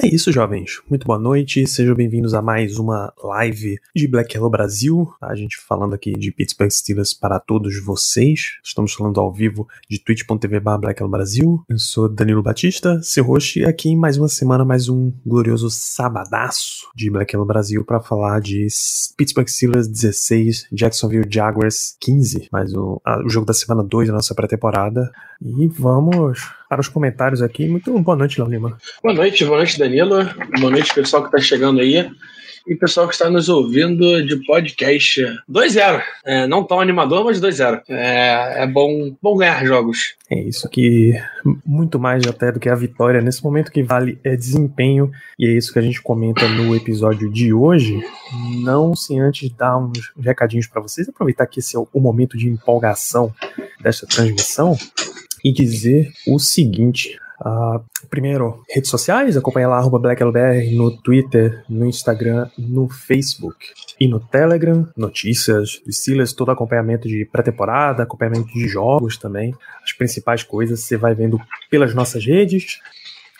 É isso, jovens. Muito boa noite. Sejam bem-vindos a mais uma live de Black Hello Brasil. A gente falando aqui de Pittsburgh Steelers para todos vocês. Estamos falando ao vivo de twitch.tv Black Hello Brasil. Eu sou Danilo Batista, seu host, e aqui em mais uma semana, mais um glorioso sabadaço de Black Hello Brasil para falar de Pittsburgh Steelers 16, Jacksonville Jaguars 15. Mais o, a- o jogo da semana 2 da nossa pré-temporada. E vamos para os comentários aqui. Muito boa noite, Léo Lima. Boa noite, boa noite, Danilo. Boa noite, pessoal que está chegando aí. E pessoal que está nos ouvindo de podcast 2-0. É, não tão animador, mas 2-0. É, é bom, bom ganhar jogos. É isso que muito mais até do que a vitória nesse momento que vale é desempenho e é isso que a gente comenta no episódio de hoje. Não sem antes dar uns recadinhos para vocês, aproveitar que esse é o momento de empolgação desta transmissão e dizer o seguinte. ah, primeiro, redes sociais, acompanha lá arroba BlackLBR no Twitter, no Instagram, no Facebook e no Telegram, notícias do Steelers, todo acompanhamento de pré-temporada, acompanhamento de jogos também, as principais coisas você vai vendo pelas nossas redes,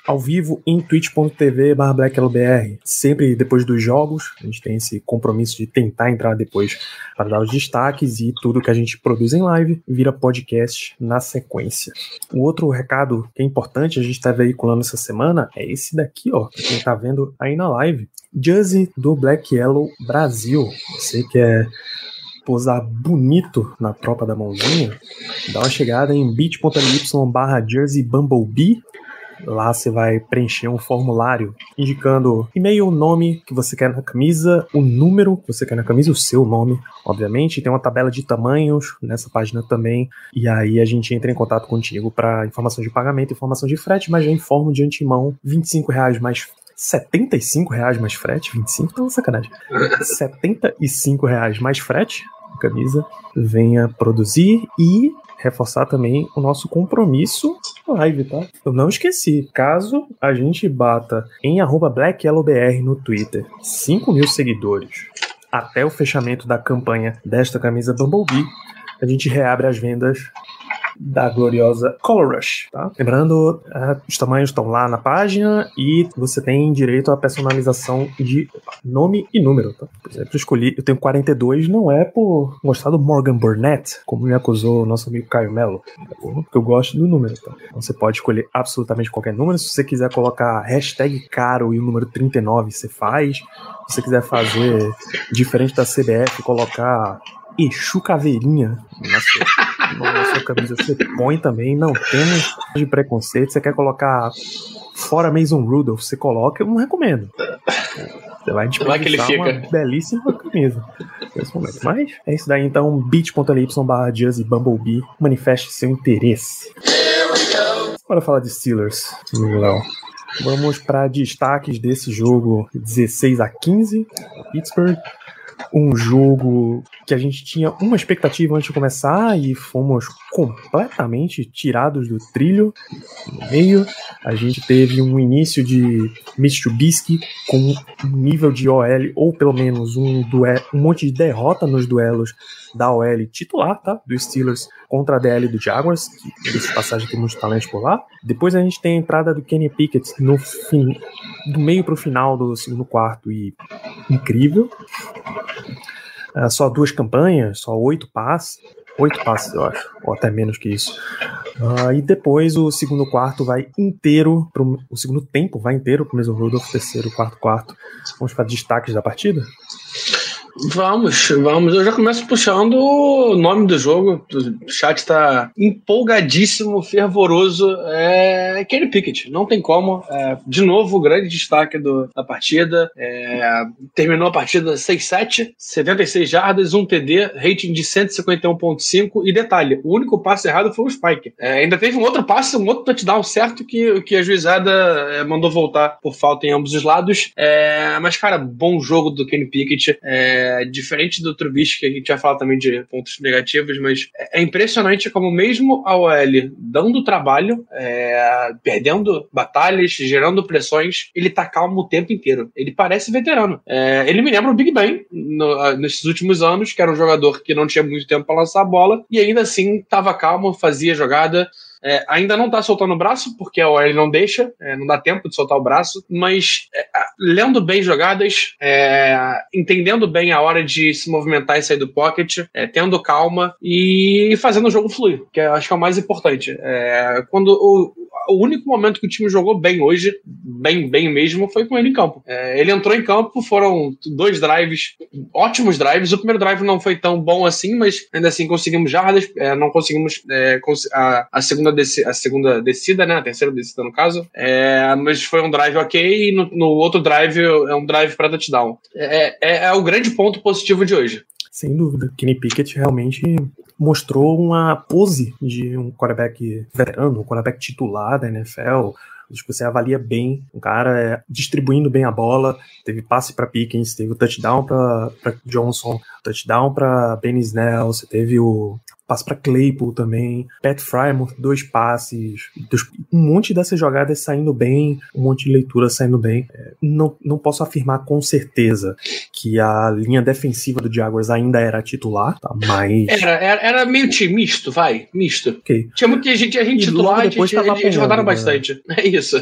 ao vivo em twitch.tv blacklbr, sempre depois dos jogos, a gente tem esse compromisso de tentar entrar depois para dar os destaques e tudo que a gente produz em live vira podcast na sequência. O outro recado que é importante a gente está veiculando essa semana é esse daqui, ó, pra quem tá vendo aí na live. Jersey do Black Yellow Brasil. Você que é posar bonito na tropa da mãozinha, dá uma chegada em bit.ly barra Jersey Bumblebee. Lá você vai preencher um formulário indicando e-mail, nome que você quer na camisa, o número que você quer na camisa, o seu nome, obviamente. Tem uma tabela de tamanhos nessa página também. E aí a gente entra em contato contigo para informação de pagamento, informação de frete, mas já informo de antemão: 25 reais mais 75 reais mais frete, 25 tá uma sacanagem. 75 reais mais frete, camisa, venha produzir e reforçar também o nosso compromisso live, tá? Eu não esqueci, caso a gente bata em BlackYellowBR no Twitter 5 mil seguidores até o fechamento da campanha desta camisa Bumblebee, a gente reabre as vendas da gloriosa Color Rush, tá? Lembrando, eh, os tamanhos estão lá na página e você tem direito à personalização de nome e número, tá? Por exemplo, eu escolhi, eu tenho 42, não é por gostar do Morgan Burnett, como me acusou o nosso amigo Caio Mello, é porque eu gosto do número, tá? Então você pode escolher absolutamente qualquer número, se você quiser colocar hashtag caro e o número 39, você faz. Se você quiser fazer diferente da CBF, colocar Exu Caveirinha na sua, na sua camisa, você põe também. Não temos de preconceito. Você quer colocar fora Mason Rudolph, você coloca, eu não recomendo. Você vai desperdiçar uma belíssima camisa nesse momento. Mas é isso daí, então, bit.ly barra Jersey Bumblebee, manifeste seu interesse. Bora falar de Steelers, Léo. Vamos para destaques desse jogo 16 a 15, Pittsburgh. Um jogo que a gente tinha uma expectativa antes de começar e fomos completamente tirados do trilho no meio. A gente teve um início de Mitch Trubisky com um nível de OL, ou pelo menos um, um monte de derrota nos duelos da OL titular, tá? Do Steelers contra a DL do Jaguars, que esse passagem tem muitos talentos por lá. Depois a gente tem a entrada do Kenny Pickett no fim, do meio pro final do segundo quarto e incrível. Ah, só duas campanhas, só oito passes. Oito passes, eu acho, ou até menos que isso. Ah, e depois o segundo quarto vai inteiro, pro, o segundo tempo vai inteiro pro mesmo Rudolph, terceiro, quarto, quarto. Vamos para destaques da partida? Vamos, vamos. Eu já começo puxando o nome do jogo. O chat tá empolgadíssimo, fervoroso. É Kenny Pickett. Não tem como. É, de novo, o grande destaque do, da partida. É, terminou a partida 6-7, 76 jardas, 1 TD, rating de 151.5. E detalhe, o único passe errado foi o Spike. É, ainda teve um outro passe, um outro touchdown certo que, que a juizada é, mandou voltar por falta em ambos os lados. É, mas, cara, bom jogo do Kenny Pickett. É, é, diferente do Trubisky, que a gente já fala também de pontos negativos, mas é impressionante como mesmo a OL dando trabalho, é, perdendo batalhas, gerando pressões, ele tá calmo o tempo inteiro. Ele parece veterano. É, ele me lembra o Big Ben no, nesses últimos anos, que era um jogador que não tinha muito tempo para lançar a bola, e ainda assim tava calmo, fazia jogada, é, ainda não tá soltando o braço, porque a OL não deixa, é, não dá tempo de soltar o braço, mas é, lendo bem jogadas, é, entendendo bem a hora de se movimentar e sair do pocket, é, tendo calma e fazendo o jogo fluir, que eu acho que é o mais importante. É, quando o, o único momento que o time jogou bem hoje, bem, bem mesmo, foi com ele em campo. É, ele entrou em campo, foram dois drives, ótimos drives. O primeiro drive não foi tão bom assim, mas ainda assim conseguimos jardas, é, não conseguimos é, a, a, segunda descida, a segunda descida, né? A terceira descida no caso. É, mas foi um drive ok, e no, no outro drive é um drive para touchdown. É, é, é o grande ponto positivo de hoje. Sem dúvida. Kenny Pickett realmente mostrou uma pose de um quarterback veterano, um quarterback titular da NFL. Acho que você avalia bem o cara é, distribuindo bem a bola. Teve passe para Pickens, teve o touchdown para Johnson, touchdown para Benny Snell, você teve o passe para Claypool também, Pat Frymouth, dois passes, um monte dessas jogadas saindo bem, um monte de leitura saindo bem. É, não, não posso afirmar com certeza que a linha defensiva do Jaguars ainda era titular, tá? mas... Era, era, era meio time misto, vai, misto. Okay. Tinha muita gente, a gente titular, e depois gente, eles rodaram né? bastante. É isso.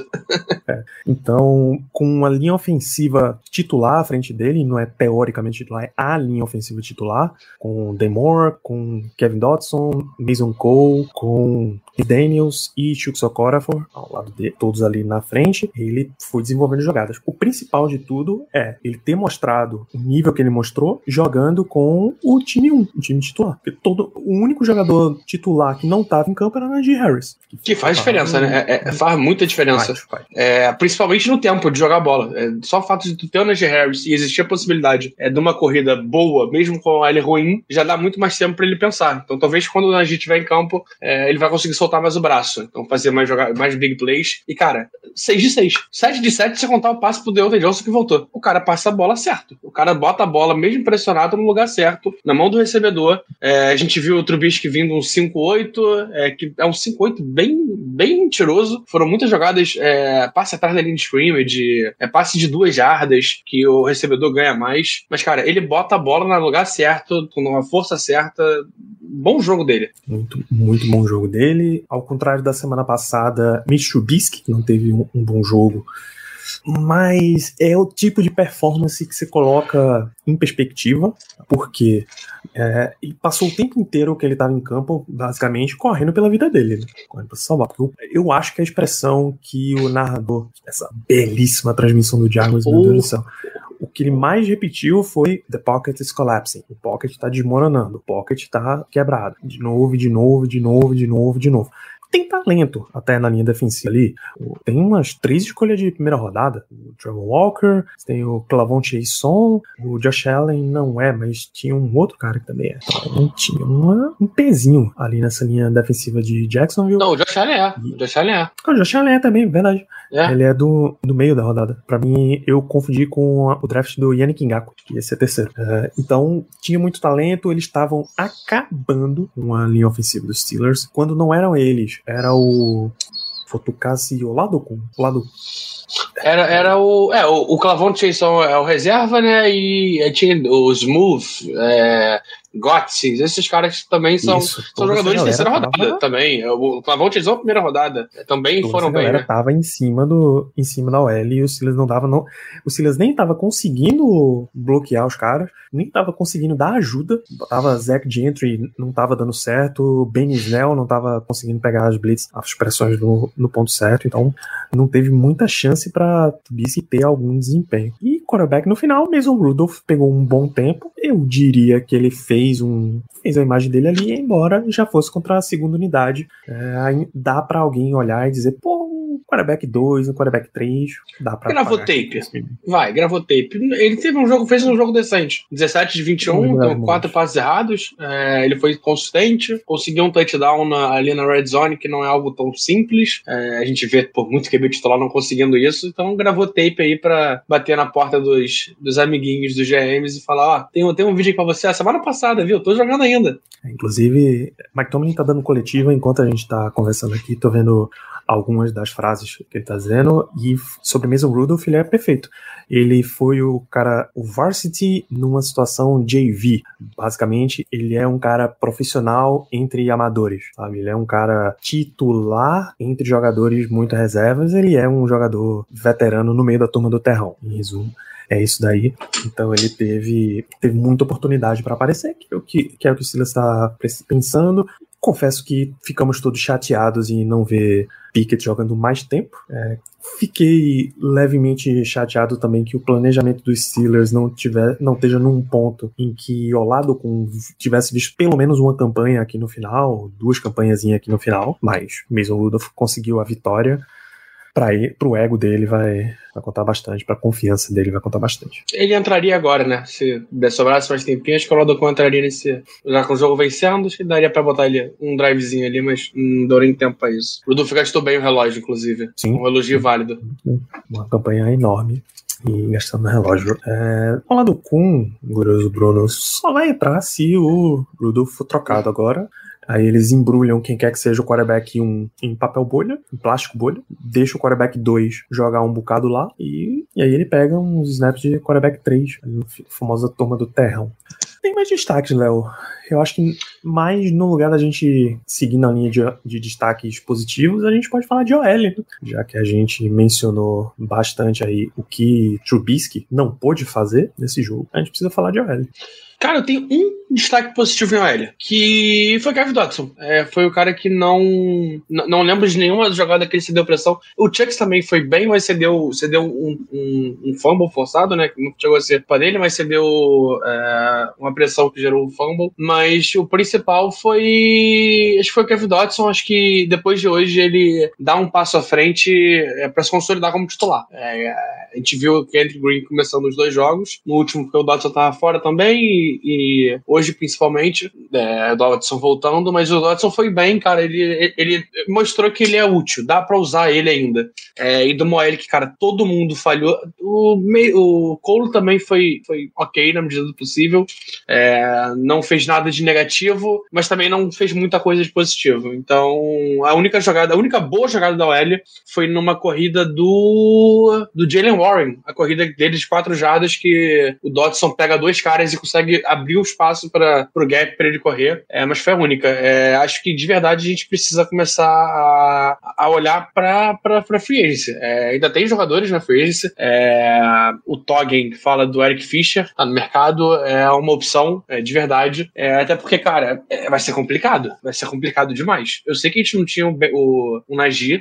É. Então, com uma linha ofensiva titular à frente dele, não é teoricamente titular, é a linha ofensiva titular, com Demore, com Kevin Dawson, Watson, Mason Cole, com Daniels e Chuck Socorafor, ao lado de todos ali na frente, ele foi desenvolvendo jogadas. O principal de tudo é ele ter mostrado o nível que ele mostrou jogando com o time 1, o time titular. Porque todo, o único jogador titular que não estava em campo era o Najee Harris. Que, que faz diferença, né? É, é, faz muita diferença. Faz, faz. É, principalmente no tempo de jogar bola. É, só o fato de tu ter o Najee Harris e existir a possibilidade é, de uma corrida boa, mesmo com a L ruim, já dá muito mais tempo para ele pensar. Então talvez quando o Najee estiver em campo, é, ele vai conseguir soltar mais o braço. Então fazer mais, jogar, mais big plays. E, cara, 6 de 6. 7 de 7 se contar o passe pro Deontay Johnson que voltou. O cara passa a bola certo. O cara bota a bola, mesmo pressionado, no lugar certo, na mão do recebedor. É, a gente viu o Trubisky vindo um 5-8, é, que é um 5-8 bem, bem mentiroso. Foram muitas jogadas, é, passe atrás da linha de scrimmage, é, passe de duas jardas, que o recebedor ganha mais. Mas, cara, ele bota a bola no lugar certo, com a força certa. Bom jogo dele. Muito, muito bom jogo dele. Ao contrário da semana passada, Michubisky não teve um, um bom jogo mas é o tipo de performance que você coloca em perspectiva, porque é, ele passou o tempo inteiro que ele estava em campo, basicamente, correndo pela vida dele, né? correndo para se salvar. Porque eu, eu, acho que a expressão que o narrador, essa belíssima transmissão do Jaguars, meu Deus do céu, o que ele mais repetiu foi The Pocket is collapsing. O Pocket está desmoronando, o Pocket está quebrado. De novo, de novo, de novo, de novo, de novo tem talento até na linha defensiva ali. Tem umas três escolhas de primeira rodada. O Trevor Walker, tem o Clavon Chason, o Josh Allen não é, mas tinha um outro cara que também é. Então tinha uma, um pezinho ali nessa linha defensiva de Jacksonville. Não, o Josh Allen é. O Josh Allen é. Ah, o Josh Allen é também, verdade. É. Ele é do, do meio da rodada. Pra mim, eu confundi com o draft do Yannick Ngaku, que ia ser terceiro. Uh, então, tinha muito talento, eles estavam acabando com a linha ofensiva dos Steelers. Quando não eram eles, era o Fotucasi Oladoku? Olado. Era, era o. É, o, o Clavon Chason é o reserva, né? E tinha o Smooth, é, Gotsis, esses caras também são, Isso, são jogadores de terceira rodada tava... também. O Clavão utilizou a primeira rodada. Também toda foram bem. A né? tava em cima, do, em cima da OL e o Silas não dava. Não, o Silas nem tava conseguindo bloquear os caras, nem tava conseguindo dar ajuda. Tava Zach Gentry, não tava dando certo. Ben Snell não tava conseguindo pegar as blitz, as pressões no, no ponto certo. Então não teve muita chance para Trubisky ter algum desempenho. E quarterback no final, Mason Rudolph pegou um bom tempo eu diria que ele fez um fez a imagem dele ali, embora já fosse contra a segunda unidade. É, dá para alguém olhar e dizer, pô, um quarterback 2, um quarterback 3, dá pra. Gravou tape. Vai, gravou tape. Ele teve um jogo, fez um jogo decente. 17 de 21, então quatro passes errados. É, ele foi consistente, conseguiu um touchdown na, ali na red zone, que não é algo tão simples. É, a gente vê por muito que titular não conseguindo isso, então gravou tape aí pra bater na porta dos, dos amiguinhos dos GMs e falar: ó, tem, tem um vídeo aí pra você a semana passada, viu? Tô jogando ainda. É, inclusive, Tomlin tá dando coletiva enquanto a gente tá conversando aqui, tô vendo algumas das frases que ele tá dizendo, e sobre Mason Rudolph, ele é perfeito. Ele foi o cara, o varsity numa situação JV. Basicamente, ele é um cara profissional entre amadores, sabe? Ele é um cara titular entre jogadores muito reservas, ele é um jogador veterano no meio da turma do terrão, em resumo é isso daí. Então ele teve, teve muita oportunidade para aparecer, que é o que, que, é o que o Silas está pensando. Confesso que ficamos todos chateados em não ver Pickett jogando mais tempo. É, fiquei levemente chateado também que o planejamento dos Steelers não tiver, não esteja num ponto em que com tivesse visto pelo menos uma campanha aqui no final, duas campanhas aqui no final, mas Mason Rudolph conseguiu a vitória para o ego dele vai, vai contar bastante, para a confiança dele vai contar bastante. Ele entraria agora, né? Se sobrasse mais tempinho, acho que o Rodocon entraria nesse. Já com o jogo vencendo, acho que daria para botar ele um drivezinho ali, mas não deu nem tempo para isso. O Rudolf gastou bem o relógio, inclusive. Sim. Um elogio válido. Uma campanha enorme e gastando relógio. É, ao lado o glorioso Bruno só vai entrar se o Rudolf for trocado agora. Aí eles embrulham quem quer que seja o quarterback 1 em papel bolha, em plástico bolha, deixa o quarterback 2 jogar um bocado lá e, e aí ele pega uns snaps de quarterback 3, a famosa turma do terrão. Tem mais destaques, Léo. Eu acho que mais no lugar da gente seguir na linha de, de destaques positivos, a gente pode falar de OL, né? já que a gente mencionou bastante aí o que Trubisky não pôde fazer nesse jogo, a gente precisa falar de OL. Cara, eu tenho um destaque positivo em OL, que foi Kevin Dodson. É, foi o cara que não, não lembro de nenhuma jogada que ele cedeu pressão. O Chucks também foi bem, mas cedeu, cedeu um, um, um fumble forçado, né? Que não chegou a ser para ele, mas cedeu é, uma pressão que gerou um fumble. Mas o principal foi. Acho que foi o Kevin Dodson. Acho que depois de hoje ele dá um passo à frente é, para se consolidar como titular. É, a gente viu o Kendrick Green começando os dois jogos. No último, porque o Dodson tava fora também. E hoje, principalmente, é, Dodson voltando. Mas o Dodson foi bem, cara. Ele, ele mostrou que ele é útil. Dá para usar ele ainda. É, e do que, cara, todo mundo falhou. O, o Cole também foi, foi ok na medida do possível. É, não fez nada de negativo, mas também não fez muita coisa de positivo. Então, a única jogada, a única boa jogada da OL foi numa corrida do, do Jalen Warren, a corrida dele de quatro jadas que o Dodson pega dois caras e consegue abrir o espaço para o gap para ele correr. É, mas foi a única. É, acho que de verdade a gente precisa começar a, a olhar para free agency. É, ainda tem jogadores na free agency. É, o Toggen fala do Eric Fischer, tá no mercado, é uma opção é, de verdade. É, até porque, cara, vai ser complicado. Vai ser complicado demais. Eu sei que a gente não tinha o, o, o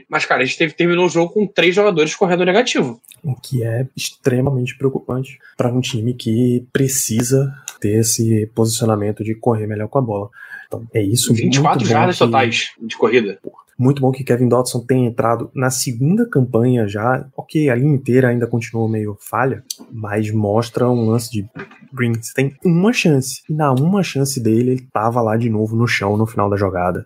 mas, cara, a gente teve, terminou o jogo com três jogadores correndo negativo. O que é extremamente preocupante para um time que precisa ter esse posicionamento de correr melhor com a bola. Então, é isso. 24 jardas que... totais de corrida. Muito bom que Kevin Dodson tenha entrado na segunda campanha já. Ok, a linha inteira ainda continuou meio falha, mas mostra um lance de Green. Você tem uma chance. E na uma chance dele, ele tava lá de novo no chão no final da jogada.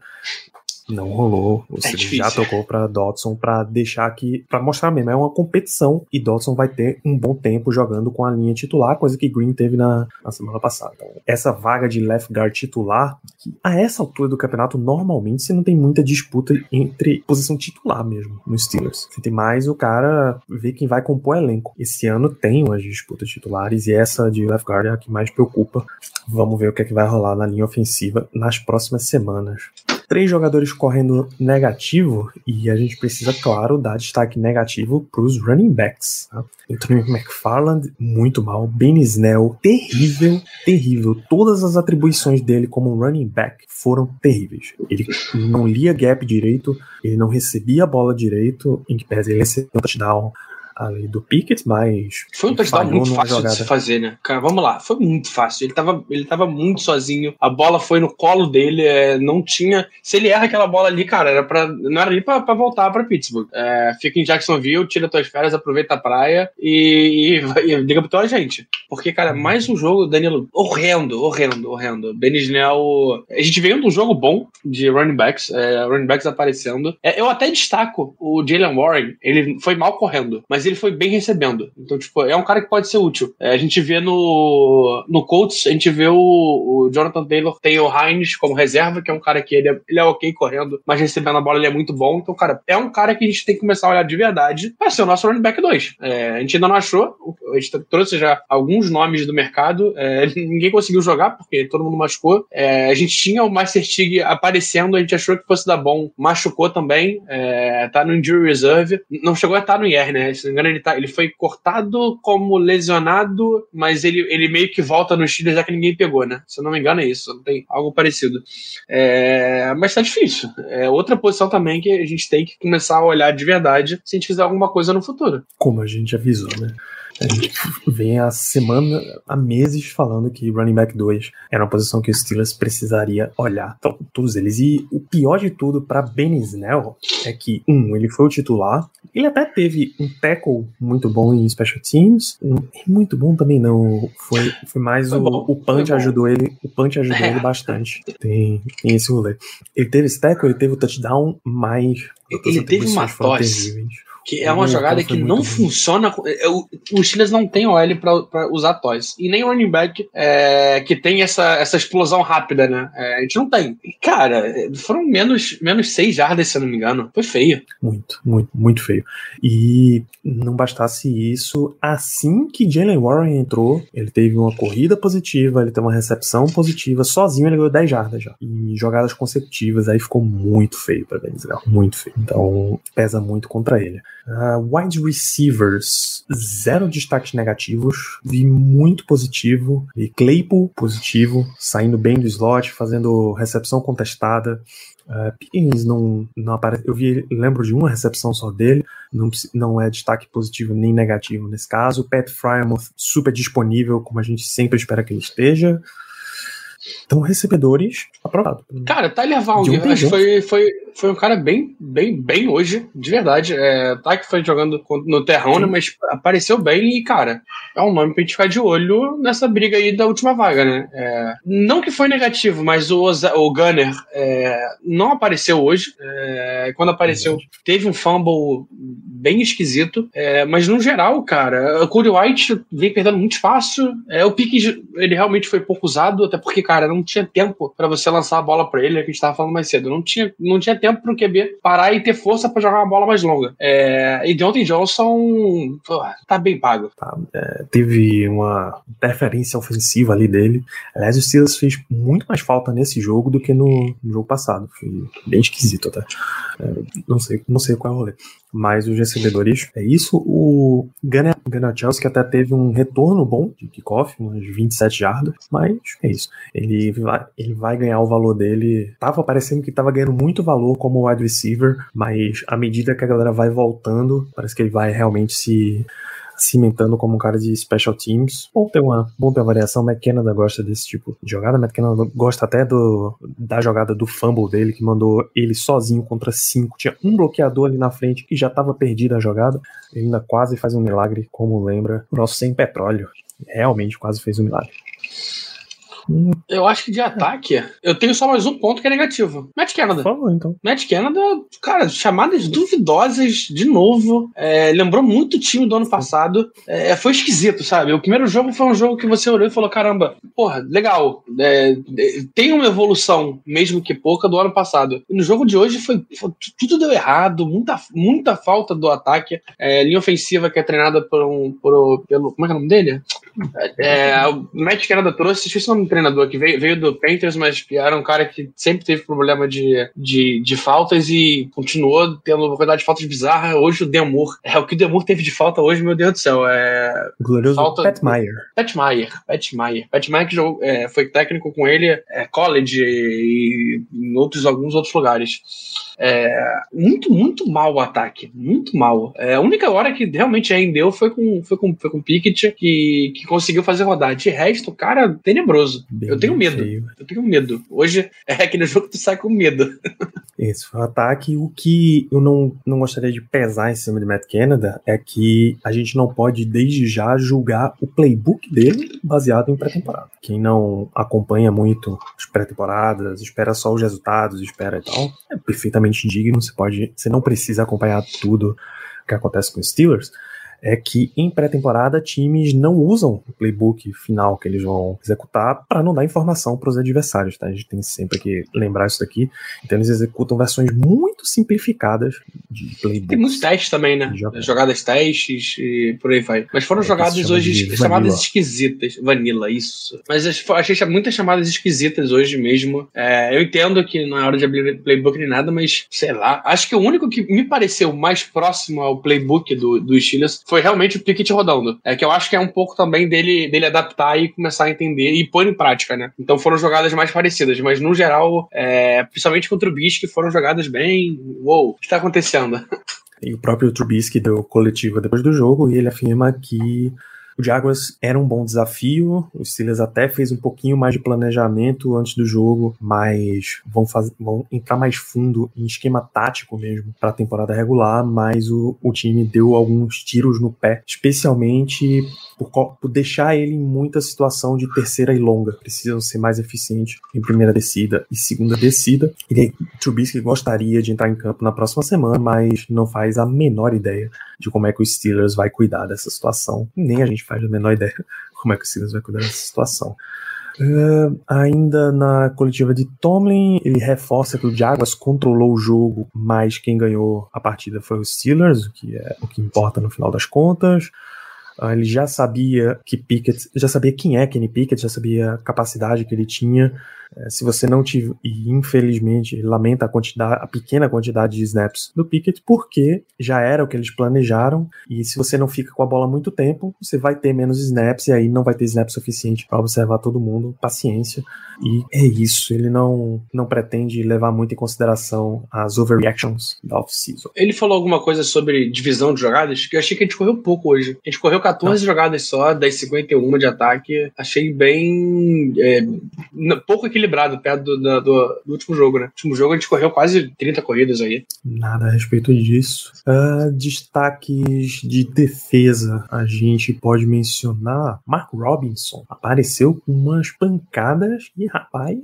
Não rolou. Você é já tocou para Dodson para deixar que para mostrar mesmo é uma competição e Dodson vai ter um bom tempo jogando com a linha titular, coisa que Green teve na, na semana passada. Então, essa vaga de left guard titular, que a essa altura do campeonato normalmente você não tem muita disputa entre posição titular mesmo no Steelers. Você tem mais o cara ver quem vai compor o elenco. Esse ano tem umas disputas titulares e essa de left guard é a que mais preocupa. Vamos ver o que é que vai rolar na linha ofensiva nas próximas semanas três jogadores correndo negativo e a gente precisa, claro, dar destaque negativo para os running backs. Tá? Anthony McFarland, muito mal. Ben Snell, terrível, terrível. Todas as atribuições dele como running back foram terríveis. Ele não lia gap direito, ele não recebia a bola direito, em que pese ele recebeu um touchdown ali do Pickett, mas. Foi um touchdown muito fácil de se fazer, né? Cara, vamos lá, foi muito fácil. Ele tava, ele tava muito sozinho, a bola foi no colo dele, é, não tinha. Se ele erra aquela bola ali, cara, era pra, não era nem pra, pra voltar pra Pittsburgh. É, fica em Jacksonville, tira tuas férias, aproveita a praia e, e, e liga pro teu agente. Porque, cara, mais um jogo, Danilo, horrendo, horrendo, horrendo. Benisnel. A gente veio de um jogo bom de running backs, é, running backs aparecendo. É, eu até destaco o Jalen Warren, ele foi mal correndo, mas ele foi bem recebendo. Então, tipo, é um cara que pode ser útil. É, a gente vê no, no Colts, a gente vê o, o Jonathan Taylor, tem o Hines como reserva, que é um cara que ele é, ele é ok correndo, mas recebendo a bola ele é muito bom. Então, cara, é um cara que a gente tem que começar a olhar de verdade para ser o nosso running back 2. É, a gente ainda não achou, a gente trouxe já alguns nomes do mercado, é, ninguém conseguiu jogar porque todo mundo machucou. É, a gente tinha o Master Tig aparecendo, a gente achou que fosse dar bom, machucou também, é, tá no injury reserve, não chegou a estar no IR, né? Engano, ele, tá, ele foi cortado como lesionado, mas ele, ele meio que volta no Steelers já que ninguém pegou, né? Se eu não me engano, é isso, não tem algo parecido. É, mas tá difícil. É outra posição também que a gente tem que começar a olhar de verdade se a gente fizer alguma coisa no futuro. Como a gente avisou, né? A gente vem há semana, há meses falando que running back 2 era uma posição que o Steelers precisaria olhar. Então, todos eles. E o pior de tudo para Ben Snell é que, um, ele foi o titular. Ele até teve um tackle muito bom em special teams. Muito bom também não. Foi, foi mais foi o, o punch ajudou ele. O punch ajudou é. ele bastante. Tem, tem esse rolê. Ele teve esse tackle, ele teve o touchdown, mas. Ele teve uma tosse que é uma jogada que não funciona. É, os Steelers não tem OL para usar toys. E nem running back é, que tem essa, essa explosão rápida, né? É, a gente não tem. E, cara, foram menos, menos seis jardas, se eu não me engano. Foi feio. Muito, muito, muito feio. E não bastasse isso, assim que Jalen Warren entrou, ele teve uma corrida positiva, ele teve uma recepção positiva, sozinho ele ganhou 10 jardas já. E jogadas consecutivas, aí ficou muito feio para Dennis muito feio. Então pesa muito contra ele. Uh, wide receivers, zero destaques negativos, vi muito positivo. E Claypool, positivo, saindo bem do slot, fazendo recepção contestada. Uh, Pickens não, não aparece. Eu vi, lembro de uma recepção só dele, não, não é destaque positivo nem negativo nesse caso. Pat Frymouth, super disponível, como a gente sempre espera que ele esteja. Então, recebedores, aprovado. Cara, Tyler Vaughn, foi, foi, foi um cara bem, bem, bem hoje, de verdade. É, tá que foi jogando no terrão, né, mas apareceu bem e, cara, é um nome pra gente ficar de olho nessa briga aí da última vaga, né? É, não que foi negativo, mas o, o Gunner é, não apareceu hoje. É, quando apareceu, teve um fumble bem esquisito. É, mas no geral, cara, o Cody White vem perdendo muito espaço. É, o pique ele realmente foi pouco usado, até porque, cara, não tinha tempo para você lançar a bola para ele, é que a gente tava falando mais cedo. Não tinha, não tinha tempo pro QB parar e ter força para jogar uma bola mais longa. É, e Deontay Johnson pô, tá bem pago. Tá, é, teve uma interferência ofensiva ali dele. Aliás, o Steelers fez muito mais falta nesse jogo do que no, no jogo passado. Foi bem esquisito até. É, não sei, não sei qual é o rolê. Mas os recebedores é isso. O Ganachowski até teve um retorno bom de kickoff, uns 27 jardas, mas é isso. Ele vai, ele vai ganhar o valor dele. Tava parecendo que tava ganhando muito valor como wide receiver, mas à medida que a galera vai voltando, parece que ele vai realmente se cimentando como um cara de special teams. Bom ter uma, bom ter uma variação. McKenna gosta desse tipo de jogada. McKenna gosta até do, da jogada do fumble dele, que mandou ele sozinho contra cinco. Tinha um bloqueador ali na frente e já estava perdida a jogada. Ele ainda quase faz um milagre, como lembra o nosso sem petróleo. Realmente quase fez um milagre. Eu acho que de ataque, eu tenho só mais um ponto que é negativo. Matt Canada. Por favor, então. Matt Canada, cara, chamadas duvidosas de novo. É, lembrou muito o time do ano passado. É, foi esquisito, sabe? O primeiro jogo foi um jogo que você olhou e falou: caramba, porra, legal. É, tem uma evolução, mesmo que pouca, do ano passado. E no jogo de hoje foi, foi tudo deu errado, muita, muita falta do ataque. É, linha ofensiva que é treinada por um. Por, pelo. Como é que é o nome dele? É, o Matt Canada trouxe, esqueci o nome treinador que veio, veio do Panthers, mas era um cara que sempre teve problema de, de, de faltas e continuou tendo uma quantidade de faltas bizarra. Hoje o Demur, é o que o Demur teve de falta hoje, meu Deus do céu. É, Glorioso Falta- Pat Meyer. Pat Meyer, Pat Meyer. Pat Meyer que jogou, é, foi técnico com ele, é, college e em outros, alguns outros lugares. É, muito, muito mal o ataque. Muito mal. É, a única hora que realmente rendeu foi com, foi com, foi com o Pickett, que, que conseguiu fazer rodar. De resto, cara, tenebroso. Bem Eu tenho medo. feio. Eu tenho medo. Hoje é aquele jogo que tu sai com medo. Esse foi o ataque. O que eu não, não gostaria de pesar em cima de Matt Canada é que a gente não pode, desde já, julgar o playbook dele baseado em pré-temporada. Quem não acompanha muito as pré-temporadas, espera só os resultados, espera e tal, é perfeitamente digno. Você pode, você não precisa acompanhar tudo que acontece com os Steelers. É que em pré-temporada times não usam o playbook final que eles vão executar para não dar informação para os adversários, tá? A gente tem sempre que lembrar isso daqui. Então eles executam versões muito simplificadas de playbook. Tem muitos testes também, né? Já- Jogadas testes e por aí vai. Mas foram É, jogadas hoje chamadas esquisitas. Vanilla, isso. Mas achei muitas chamadas esquisitas hoje mesmo. É, eu entendo que não é hora de abrir playbook nem nada, mas sei lá. Acho que o único que me pareceu mais próximo ao playbook do, do Steelers foi realmente o Pickett rodando. É que eu acho que é um pouco também dele, dele adaptar e começar a entender e pôr em prática, né? Então foram jogadas mais parecidas, mas no geral, é, principalmente contra o Bisque, foram jogadas bem. Uou, o que tá acontecendo? E o próprio Trubisky deu coletiva depois do jogo e ele afirma que o Jaguars era um bom desafio. O Steelers até fez um pouquinho mais de planejamento antes do jogo, mas vão, faz, vão entrar mais fundo em esquema tático mesmo para a temporada regular. Mas o, o time deu alguns tiros no pé, especialmente por, por deixar ele em muita situação de terceira e longa. Precisam ser mais eficientes em primeira descida e segunda descida. E Trubisky gostaria de entrar em campo na próxima semana, mas não faz a menor ideia de como é que o Steelers vai cuidar dessa situação. Nem a gente faz a menor ideia como é que o Steelers vai cuidar dessa situação. Uh, ainda na coletiva de Tomlin, ele reforça que o Jaguars controlou o jogo, mas quem ganhou a partida foi o Steelers, o que é o que importa no final das contas. Uh, ele já sabia que Pickett, já sabia quem é Kenny Pickett, já sabia a capacidade que ele tinha. É, se você não tiver, e infelizmente lamenta a quantidade, a pequena quantidade de snaps do Pickett, porque já era o que eles planejaram, e se você não fica com a bola muito tempo, você vai ter menos snaps, e aí não vai ter snap suficiente para observar todo mundo, paciência, e é isso, ele não, não pretende levar muito em consideração as overreactions da off-season. Ele falou alguma coisa sobre divisão de jogadas, que eu achei que a gente correu pouco hoje. A gente correu 14 jogadas só, das 51 de ataque. Achei bem. é, pouco equilibrado perto do, do- do último jogo, né? No último jogo a gente correu quase 30 corridas aí. Nada a respeito disso. Ah, destaques de defesa. A gente pode mencionar Mark Robinson. Apareceu com umas pancadas e, rapaz,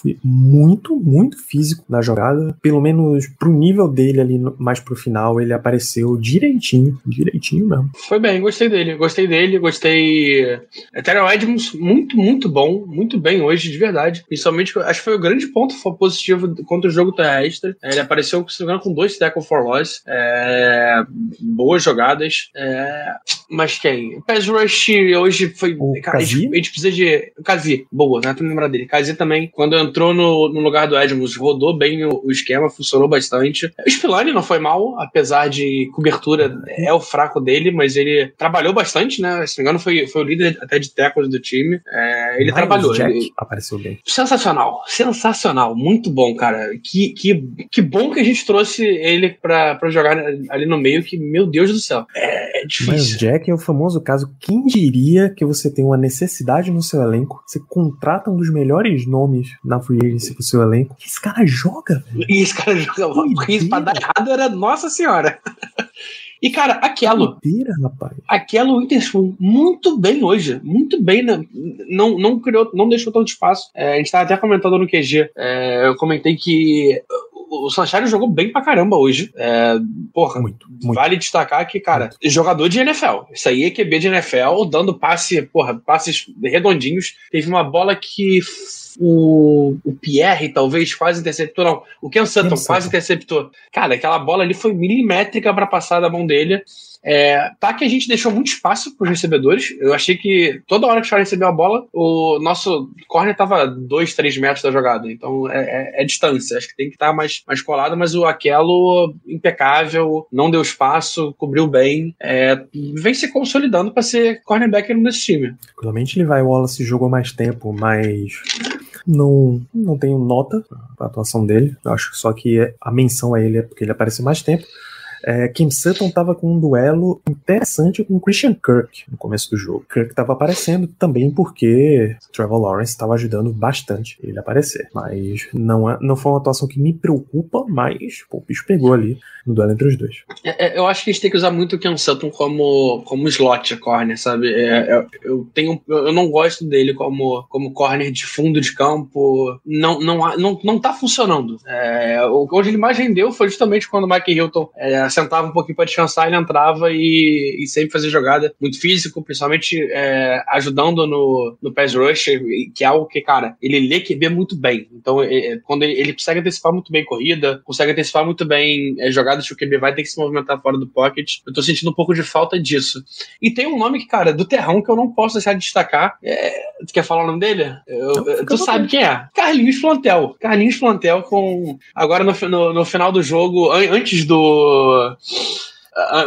foi muito, muito físico na jogada. Pelo menos pro nível dele ali, mais pro final, ele apareceu direitinho. Direitinho mesmo. Foi bem, gostei dele. Gostei dele, gostei. Terrell Edmonds, muito, muito bom. Muito bem hoje, de verdade. Principalmente, acho que foi o grande ponto positivo contra o jogo terrestre. Ele apareceu, se não me engano, com dois tackle for loss. É, boas jogadas. É, mas quem? Pass Rush hoje foi. O cara, a, gente, Kazi? a gente precisa de. Kazi, boa, né? Tu lembrar dele. Kazi também, quando entrou no, no lugar do Edmonds, rodou bem o, o esquema, funcionou bastante. O Spillane não foi mal, apesar de cobertura, é o fraco dele, mas ele trabalhou bastante, né? Se não me engano, foi, foi o líder até de tackles do time. É, ele Miles trabalhou. Jack ele- apareceu bem. Sensacional, sensacional, muito bom, cara. Que, que, que bom que a gente trouxe ele pra, pra jogar ali no meio, que, meu Deus do céu, é, é Miles difícil. Jack é o famoso caso. Quem diria que você tem uma necessidade no seu elenco? Você contrata um dos melhores nomes na free agency pro seu elenco. Esse cara joga, velho. E esse cara jogava isso pra dar errado era Nossa Senhora. E, cara, aquilo, Doideira, rapaz. aquela Witherspoon muito bem hoje, muito bem, né? não, não criou, não deixou tanto espaço. É, a gente tava até comentando no QG, é, eu comentei que o o Sunshine jogou bem pra caramba hoje. É, porra, Muito, muito. vale destacar que, cara, jogador de NFL. Isso aí é QB de NFL, dando passe, porra, passes redondinhos. Teve uma bola que o, o Pierre talvez quase interceptou, não, o Ken Sutton Ken quase Sutton. interceptou. Cara, aquela bola ali foi milimétrica para passar da mão dele. É, tá que a gente deixou muito espaço para os recebedores. Eu achei que toda hora que o Charlie recebeu a bola, o nosso corner tava 2, 3 metros da jogada. Então é, é- é distância. Acho que tem que estar mais, mais colado, mas o Aquelo, impecável, não deu espaço, cobriu bem. É, vem se consolidando para ser cornerback nesse time. Realmente ele vai, Wallace jogou mais tempo, mas não, não tenho nota pra atuação dele. Eu acho só que a menção a ele é porque ele aparece mais tempo. É, Kim Sutton tava com um duelo interessante com Christian Kirk no começo do jogo. Kirk tava aparecendo também porque Trevor Lawrence estava ajudando bastante ele a aparecer. Mas não, é, não foi uma atuação que me preocupa, mas pô, o bicho pegou ali no duelo entre os dois. É, é, eu acho que a gente tem que usar muito o Ken Sutton como, como slot corner, sabe? É, é, eu, tenho, eu não gosto dele como, como corner de fundo de campo. Não, não, não, não tá funcionando. É, onde ele mais rendeu foi justamente quando o Mike Hilton é, sentava um pouquinho para descansar, ele entrava e, e sempre fazia jogada muito físico, principalmente é, ajudando no, no pass rush, que é algo que, cara, ele lê QB muito bem. Então, é, é, quando ele, ele consegue antecipar muito bem corrida, consegue antecipar muito bem é, jogadas que o QB vai ter que se movimentar fora do pocket. Eu tô sentindo um pouco de falta disso. E tem um nome que, cara, do terrão que eu não posso deixar de destacar. É, tu quer falar o nome dele? Eu- Não, tu sabe quem é? Carlinhos Plantel. Carlinhos Plantel com. Agora no, no, no final do jogo, an- antes do.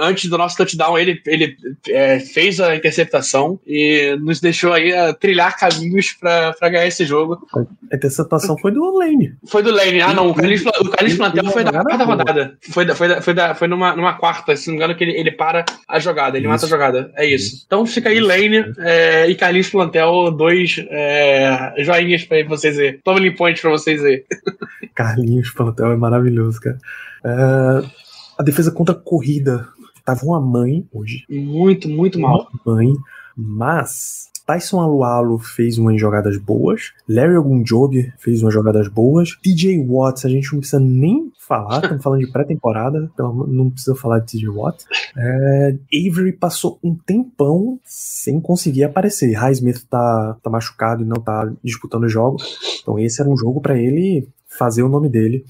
Antes do nosso touchdown, ele, ele é, fez a interceptação e nos deixou aí a trilhar caminhos pra pra ganhar esse jogo. A interceptação foi do Lane. Foi do Lane. Ah, não. O Carlinhos, o Carlinhos Plantel foi da quarta rodada. Foi, da, foi, da, foi, da, foi numa, numa quarta, se não me engano, que ele, ele para a jogada. Ele Isso. mata a jogada. É isso. Isso. Então fica aí Lane é, e Carlinhos Plantel, dois é, joinhas pra vocês aí. Toma point pra vocês aí. Carlinhos Plantel é maravilhoso, cara. É, a defesa contra a corrida tava uma mãe hoje. Muito, muito mal. Mãe. Mas Tyson Alualo fez umas jogadas boas. Larry Ogunjobi fez umas jogadas boas. TJ Watts, a gente não precisa nem falar. Estamos falando de pré-temporada. Então não precisa falar de TJ Watts. É, Avery passou um tempão sem conseguir aparecer. Highsmith tá, tá machucado e não tá disputando o jogo. Então esse era um jogo pra ele fazer o nome dele.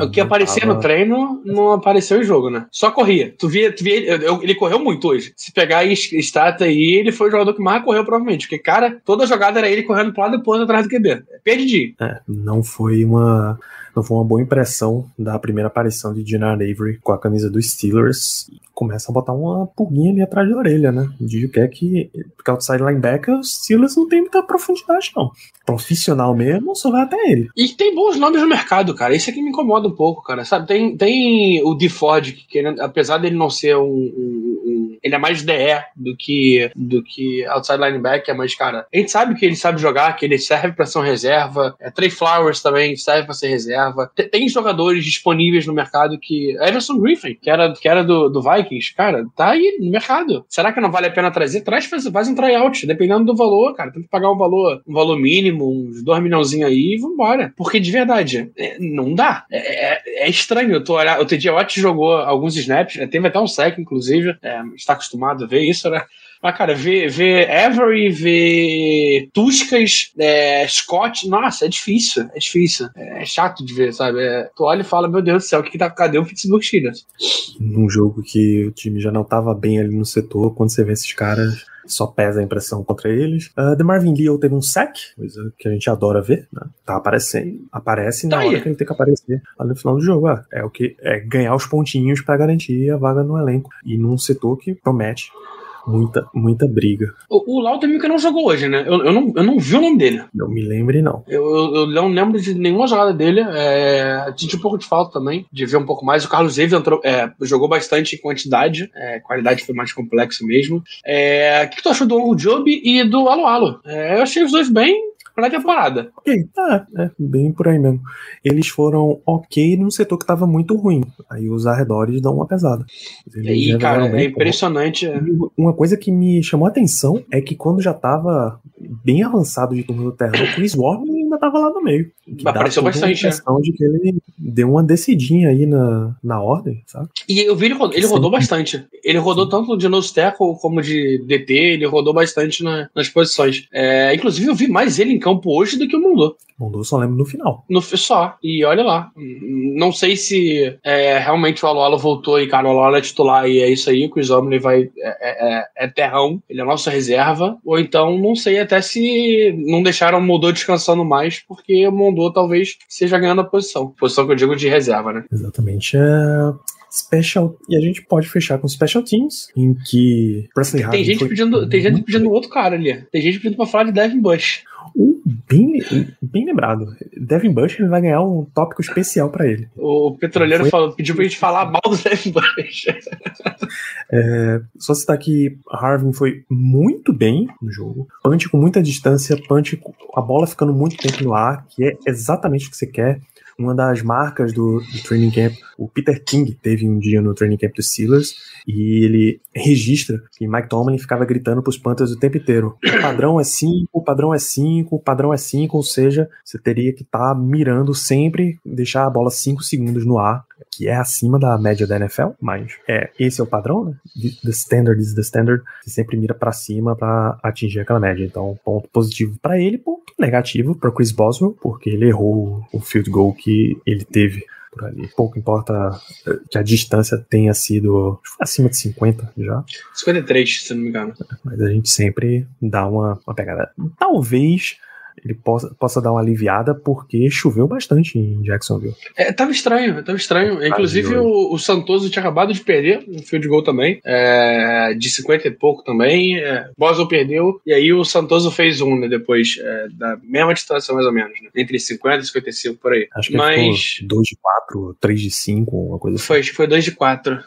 O que aparecia tava- no treino não apareceu em jogo, né? Só corria. Tu via, tu via ele, ele correu muito hoje. Se pegar aí estátua aí, ele foi o jogador que mais correu, provavelmente. Porque, cara, toda jogada era ele correndo pro lado e pro outro atrás do QB. Perdi. É, não foi uma não foi uma boa impressão da primeira aparição de Gennard Avery com a camisa dos Steelers. Começa a botar uma pulguinha ali atrás da orelha, né? De que é que, porque outside linebacker, os Steelers não tem muita profundidade, não. Profissional mesmo, só vai até ele. E tem bons nomes no mercado, cara. Isso aqui me incomoda um pouco, cara. Sabe, tem, tem o D Ford, que querendo- apesar dele não ser um, um- um- Ele é mais DE do que, do que outside linebacker, mas, cara, a gente sabe que ele sabe jogar, que ele serve pra ser um reserva. É, Trey Flowers também serve pra ser reserva. Tem, tem jogadores disponíveis no mercado que. Everson Griffin, que era, que era do, do Vikings, cara, tá aí no mercado. Será que não vale a pena trazer? Traz, faz, faz um tryout, dependendo do valor, cara. Tem que pagar um valor, um valor mínimo, uns 2 milhãozinhos aí e vambora. Porque de verdade, é, não dá. É, é- é estranho. Eu tô olhando. O TJ Watt jogou alguns snaps, né, teve até um sec, inclusive. É, está acostumado a ver isso, né? Mas, cara, ver, ver Avery, ver Tuscas, é, Scott, nossa, é difícil. É difícil. É, chato de ver, sabe? É, tu olha e fala, meu Deus do céu, o que, que tá. Cadê o Pittsburgh Steelers? Num jogo que o time já não tava bem ali no setor, quando você vê esses caras, só pesa a impressão contra eles. Uh, The Marvin Lee teve um sack, coisa que a gente adora ver, né? Tá aparecendo. Aparece na Tá aí. hora que ele tem que aparecer lá no final do jogo. Ah, é o que é ganhar os pontinhos pra garantir a vaga no elenco. E num setor que promete muita, muita briga. O, o Laudermilk não jogou hoje, né? Eu, eu, não, eu não vi o nome dele. Não me lembre, não. Eu, eu, eu não lembro de nenhuma jogada dele. É, senti um pouco de falta também, de ver um pouco mais. O Carlos Zeve entrou, é, jogou bastante em quantidade, é, qualidade foi mais complexo mesmo. É, o que, que tu achou do Job e do Alo Alo? É, eu achei os dois bem pra temporada. Ok, tá, é bem por aí mesmo. Eles foram ok num setor que tava muito ruim. Aí os arredores dão uma pesada. Eles E, resolveram cara, é impressionante. é. E Uma coisa que me chamou a atenção é que quando já tava bem avançado de turno do terrão, o Chris Warren ainda tava lá no meio. Que Apareceu bastante, né? de que ele deu uma decidinha aí na, na ordem, sabe? E eu vi ele, ele rodou Sim. bastante. Ele rodou tanto de nose tackle como de DT, ele rodou bastante na- nas posições. É, inclusive, eu vi mais ele em campo hoje do que o Mondô. Mandou, só lembro no final. No, só. E olha lá. Não sei se é, realmente o Alola voltou e, cara, o Alola é titular e é isso aí. O Chris Omley vai. É, é- é terrão, ele é nossa reserva. Ou então, não sei até se não deixaram o Mondô descansando mais, porque o Mondô talvez seja ganhando a posição. Posição que eu digo de reserva, né? Exatamente. É... Special. E a gente pode fechar com Special Teams, em que Presley Tem gente foi pedindo, tem gente pedindo outro cara ali. Tem gente pedindo pra falar de Devin Bush. Uh, bem, bem lembrado. Devin Bush vai ganhar um tópico especial pra ele. O petroleiro Foi- falou, pediu pra gente falar mal do Devin Bush. É, só citar que Harvin foi muito bem no jogo. Punch com muita distância, punch a bola ficando muito tempo no ar, que é exatamente o que você quer. Uma das marcas do, do training camp, o Peter King teve um dia no training camp dos Steelers e ele registra que Mike Tomlin ficava gritando pros Panthers o tempo inteiro: o padrão é 5, o padrão é 5, o padrão é 5, ou seja, você teria que estar mirando sempre, deixar a bola 5 segundos no ar, que é acima da média da NFL, mas é, esse é o padrão, né? The standard is the standard. Você sempre mira pra cima pra atingir aquela média. Então, ponto positivo pra ele, ponto negativo pra Chris Boswell, porque ele errou o field goal que ele teve por ali. Pouco importa eh, que a distância tenha sido acima de 50 já, 53, se não me engano. mas a gente sempre dá uma, uma pegada. Talvez ele possa, possa dar uma aliviada porque choveu bastante em Jacksonville. É, tava estranho, tava estranho. Inclusive, o, o Santoso tinha acabado de perder um field goal também, é, de 50 e pouco também. É, Boswell perdeu, e aí o Santoso fez um, né, depois, é, da mesma distância mais ou menos, né, entre 50 e 55 por aí. Acho que Mas ele ficou 2 de 4, 3 de 5, uma coisa assim. foi, foi 2 de 4.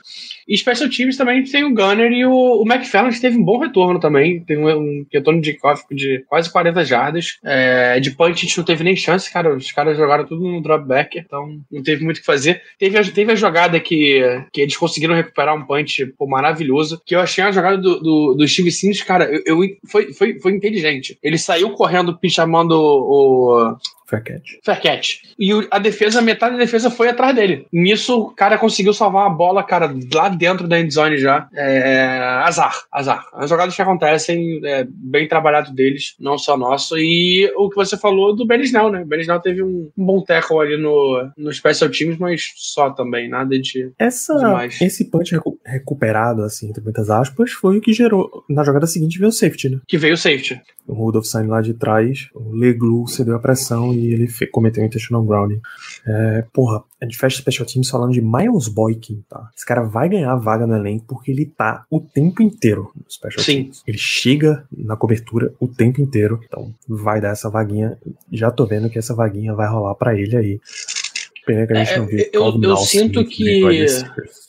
E Special Teams também tem o Gunner e o, o McFarland teve um bom retorno também. Tem um, um retorno de kickoff de quase 40 jardas. É, de punch a gente não teve nem chance, cara. Os caras jogaram tudo no dropback, então não teve muito o que fazer. Teve a, teve a jogada que, que eles conseguiram recuperar um punch pô, maravilhoso. Que eu achei a jogada do, do, do Steve Sims, cara, eu, eu- foi, foi, foi inteligente. Ele saiu correndo, chamando o, Fair catch. Fair catch. E a defesa, metade da defesa foi atrás dele. Nisso, o cara conseguiu salvar uma bola, cara, lá dentro da endzone já. É, azar, azar. As jogadas que acontecem, é, bem trabalhado deles, não só nosso. E o que você falou do Ben Snell, né? O Ben Snell teve um, um bom tackle ali no, no Special Teams, mas só também, nada de... Essa, Demais. esse punch recu- recuperado, assim, entre muitas aspas, foi o que gerou. Na jogada seguinte veio o safety, né? Que veio o safety. O Rudolph saindo lá de trás, o Leglu cedeu a pressão e ele cometeu um intentional grounding. É, porra, a gente fecha Special Teams falando de Miles Boykin, tá? Esse cara vai ganhar a vaga no elenco porque ele tá o tempo inteiro no Special Sim. Teams. Ele chega na cobertura o tempo inteiro. Então vai dar essa vaguinha. Já tô vendo que essa vaguinha vai rolar pra ele aí. Pena que a gente É, não viu. eu- Calvin eu Austin, sinto que-.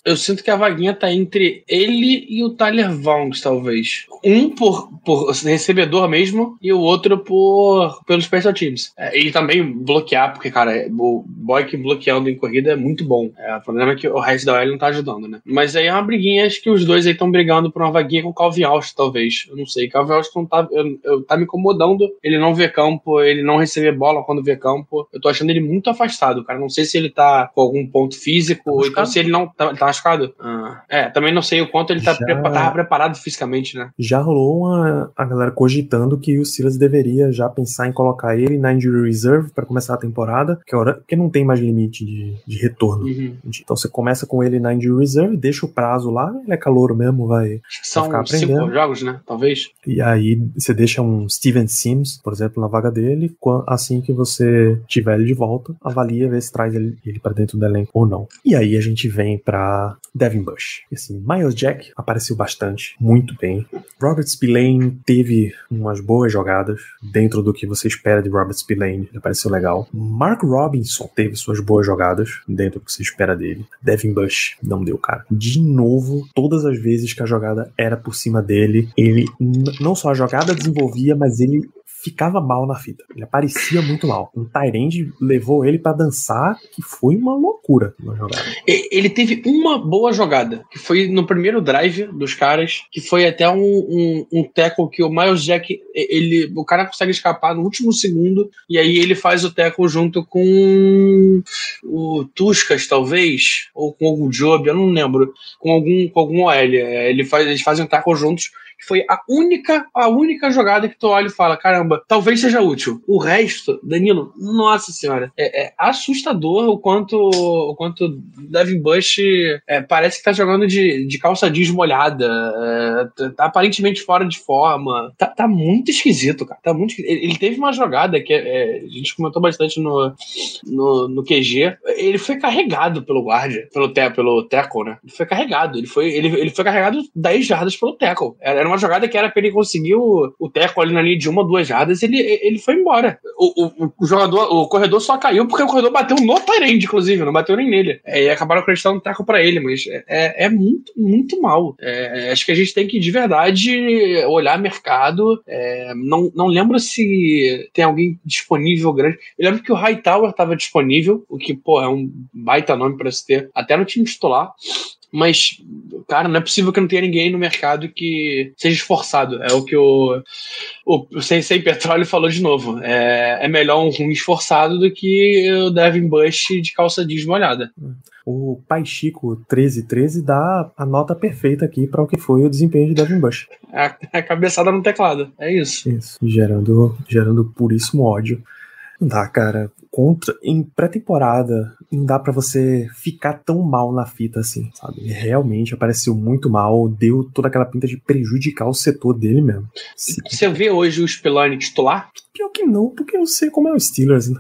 Eu sinto que a vaguinha tá entre ele e o Tyler Vaughns, talvez. Um por, por recebedor mesmo e o outro por pelos special teams. É, e também bloquear, porque, cara, o Boyk bloqueando em corrida é muito bom. É, o problema é que o resto da OL não tá ajudando, né? Mas aí é uma briguinha, acho que os dois aí estão brigando por uma vaguinha com o Calvin Austin, talvez. Eu não sei. Calvin Austin tá, eu, eu- tá me incomodando ele não ver campo, ele não receber bola quando vê campo. Eu tô achando ele muito afastado, cara. Não sei se ele tá com algum ponto físico, ou então se ele não tá, tá machucado. Ah, é, também não sei o quanto ele tá Já- prepa- tava preparado fisicamente, né? Já rolou uma, a galera cogitando que o Silas deveria já pensar em colocar ele na injury reserve para começar a temporada, que, é hora, que não tem mais limite de, de retorno. Uhum. Então você começa com ele na injury reserve, deixa o prazo lá, ele é calouro mesmo, vai. São ficar cinco aprendendo. jogos, né? Talvez. E aí você deixa um Steven Sims, por exemplo, na vaga dele, assim que você tiver ele de volta, avalia, vê se traz ele, ele para dentro do elenco ou não. E aí a gente vem pra Devin Bush. Assim, Miles Jack apareceu bastante, muito bem. Robert Spillane teve umas boas jogadas dentro do que você espera de Robert Spillane, ele apareceu legal. Mark Robinson teve suas boas jogadas dentro do que você espera dele. Devin Bush não deu, cara. De novo, todas as vezes que a jogada era por cima dele, ele não só a jogada desenvolvia, mas ele ficava mal na fita. Ele aparecia muito mal. Um Tyrande levou ele para dançar, que foi uma loucura na jogada. Ele teve uma boa jogada, que foi no primeiro drive dos caras, que foi até um, um, um tackle que o Miles Jack, ele, o cara consegue escapar no último segundo, e aí ele faz o tackle junto com o Tuscas, talvez, ou com algum Job, eu não lembro, com algum, com algum OL. Ele faz, eles fazem um tackle juntos que foi a única, a única jogada que tu olha e fala: caramba, talvez seja útil. O resto, Danilo, nossa senhora, é, é assustador o quanto o quanto Devin Bush é, parece que tá jogando de, de calça jeans molhada, é, tá aparentemente fora de forma. Tá, tá muito esquisito, cara. Tá muito esquisito. Ele teve uma jogada que é, a gente comentou bastante no, no, no QG. Ele foi carregado pelo guarda, pelo, te, pelo tackle, né? Ele foi carregado. Ele foi, ele, ele foi carregado 10 jardas pelo tackle. Era, era uma jogada que era pra ele conseguir o, o teco ali na linha de uma, duas jardas, ele, ele foi embora. O, o, o jogador, o corredor só caiu porque o corredor bateu no Tyrande, inclusive, não bateu nem nele. É, e acabaram acreditando no teco pra ele, mas é, é, é muito, muito mal. É, acho que a gente tem que, de verdade, olhar mercado. É, não, não lembro se tem alguém disponível grande. Eu lembro que o Hightower estava disponível, o que, pô, é um baita nome para se ter, até no time titular. Mas, cara, não é possível que não tenha ninguém no mercado que seja esforçado. É o que o, o, o Sensei Petróleo falou de novo. É, é melhor um ruim esforçado do que o Devin Bush de calça jeans molhada. O Pai Chico 1313 dá a nota perfeita aqui para o que foi o desempenho de Devin Bush. A, a cabeçada no teclado. É isso. Isso. Gerando, gerando puríssimo ódio. Não dá, cara. Contra, em pré-temporada, não dá para você ficar tão mal na fita assim, sabe? Ele realmente apareceu muito mal, deu toda aquela pinta de prejudicar o setor dele mesmo. Você vê hoje o Spillane titular? Pior que não, porque eu sei como é o Steelers, né?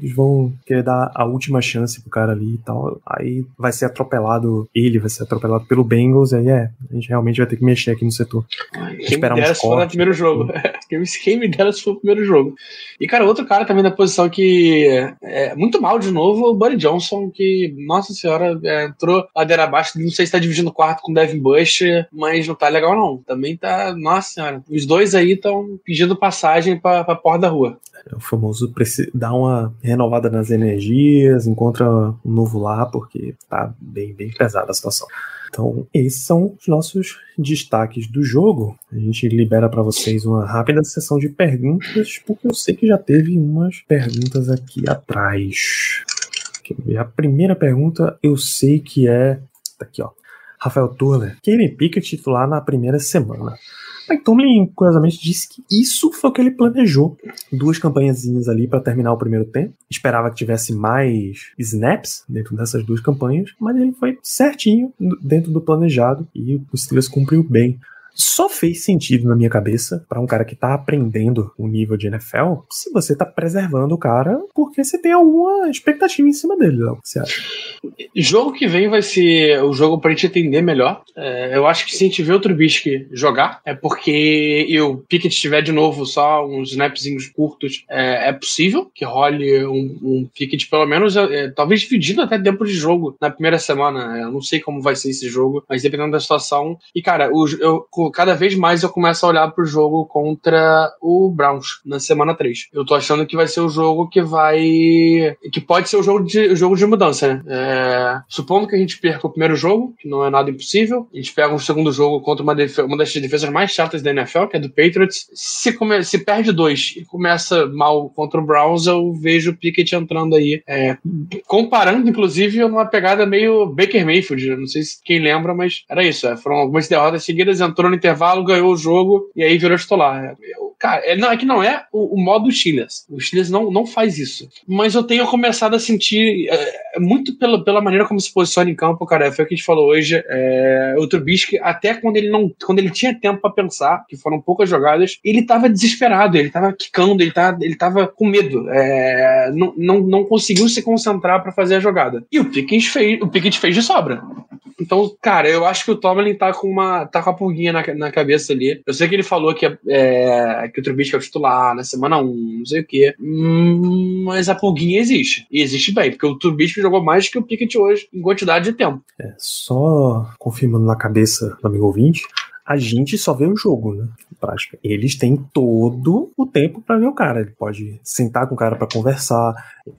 Eles vão querer dar a última chance pro cara ali e tal. Aí vai ser atropelado, ele vai ser atropelado pelo Bengals, aí é, a gente realmente vai ter que mexer aqui no setor. Quem esperar me dera se for no primeiro jogo. Quem me dera se for o primeiro jogo. E, cara, outro cara também da posição que é muito mal de novo, o Buddy Johnson, que, nossa senhora, é, entrou ladeira abaixo, não sei se tá dividindo o quarto com o Devin Bush, mas não tá legal não. Também tá, nossa senhora, os dois aí estão pedindo passagem pra, pra porta da rua. É o famoso dar uma renovada nas energias, encontra um novo lá, porque tá bem, bem pesada a situação. Então, esses são os nossos destaques do jogo. A gente libera para vocês uma rápida sessão de perguntas, porque eu sei que já teve umas perguntas aqui atrás. A primeira pergunta eu sei que é. Tá aqui, ó. Rafael Turner. Kenny Pickett titular na primeira semana. Mike Tomlin, curiosamente, disse que isso foi o que ele planejou. Duas campanhazinhas ali para terminar o primeiro tempo. Esperava que tivesse mais snaps dentro dessas duas campanhas, mas ele foi certinho dentro do planejado e o Steelers cumpriu bem só fez sentido na minha cabeça para um cara que tá aprendendo o nível de NFL se você tá preservando o cara porque você tem alguma expectativa em cima dele, Léo. Você acha? Jogo que vem vai ser o jogo pra gente entender melhor. É, eu acho que se a gente vê o Trubisky jogar, é porque e o Pickett tiver de novo só uns snapzinhos curtos, é, é possível que role um, um Pickett pelo menos, é, talvez dividido até tempo de jogo na primeira semana. Eu não sei como vai ser esse jogo, mas dependendo da situação. E cara, o, eu, cada vez mais eu começo a olhar pro jogo contra o Browns na semana 3. Eu tô achando que vai ser o jogo que vai. que pode ser o jogo de, o jogo de mudança, né? É... supondo que a gente perca o primeiro jogo, que não é nada impossível, a gente pega um segundo jogo contra uma, def... uma das defesas mais chatas da NFL, que é do Patriots. Se, come... se perde dois e começa mal contra o Browns, eu vejo o Pickett entrando aí. É... comparando, inclusive, numa pegada meio Baker Mayfield. Não sei se quem lembra, mas era isso. É. Foram algumas derrotas seguidas, entrou no intervalo, ganhou o jogo e aí virou titular. Cara, é, não, é que não é o, o modo Steelers. O Steelers não, não faz isso. Mas eu tenho começado a sentir é, muito pela, pela maneira como se posiciona em campo, cara. Foi o que a gente falou hoje. É, o Trubisky, até quando ele não quando ele tinha tempo para pensar, que foram poucas jogadas, ele tava desesperado, ele tava quicando, ele tava, ele tava com medo. É, não, não, não conseguiu se concentrar para fazer a jogada. E o Pickens fez, o Pickens fez de sobra. Então, cara, eu acho que o Tomlin tá com uma tá com a pulguinha na, na cabeça ali. Eu sei que ele falou que, é, que o Trubisky é o titular na semana 1, não sei o quê. Hum, mas a pulguinha existe. E existe bem, porque o Trubisky jogou mais que o Pickett hoje em quantidade de tempo. É, só confirmando na cabeça do amigo ouvinte, a gente só vê o jogo, né? Prática. Eles têm todo o tempo para ver o cara. Ele pode sentar com o cara para conversar,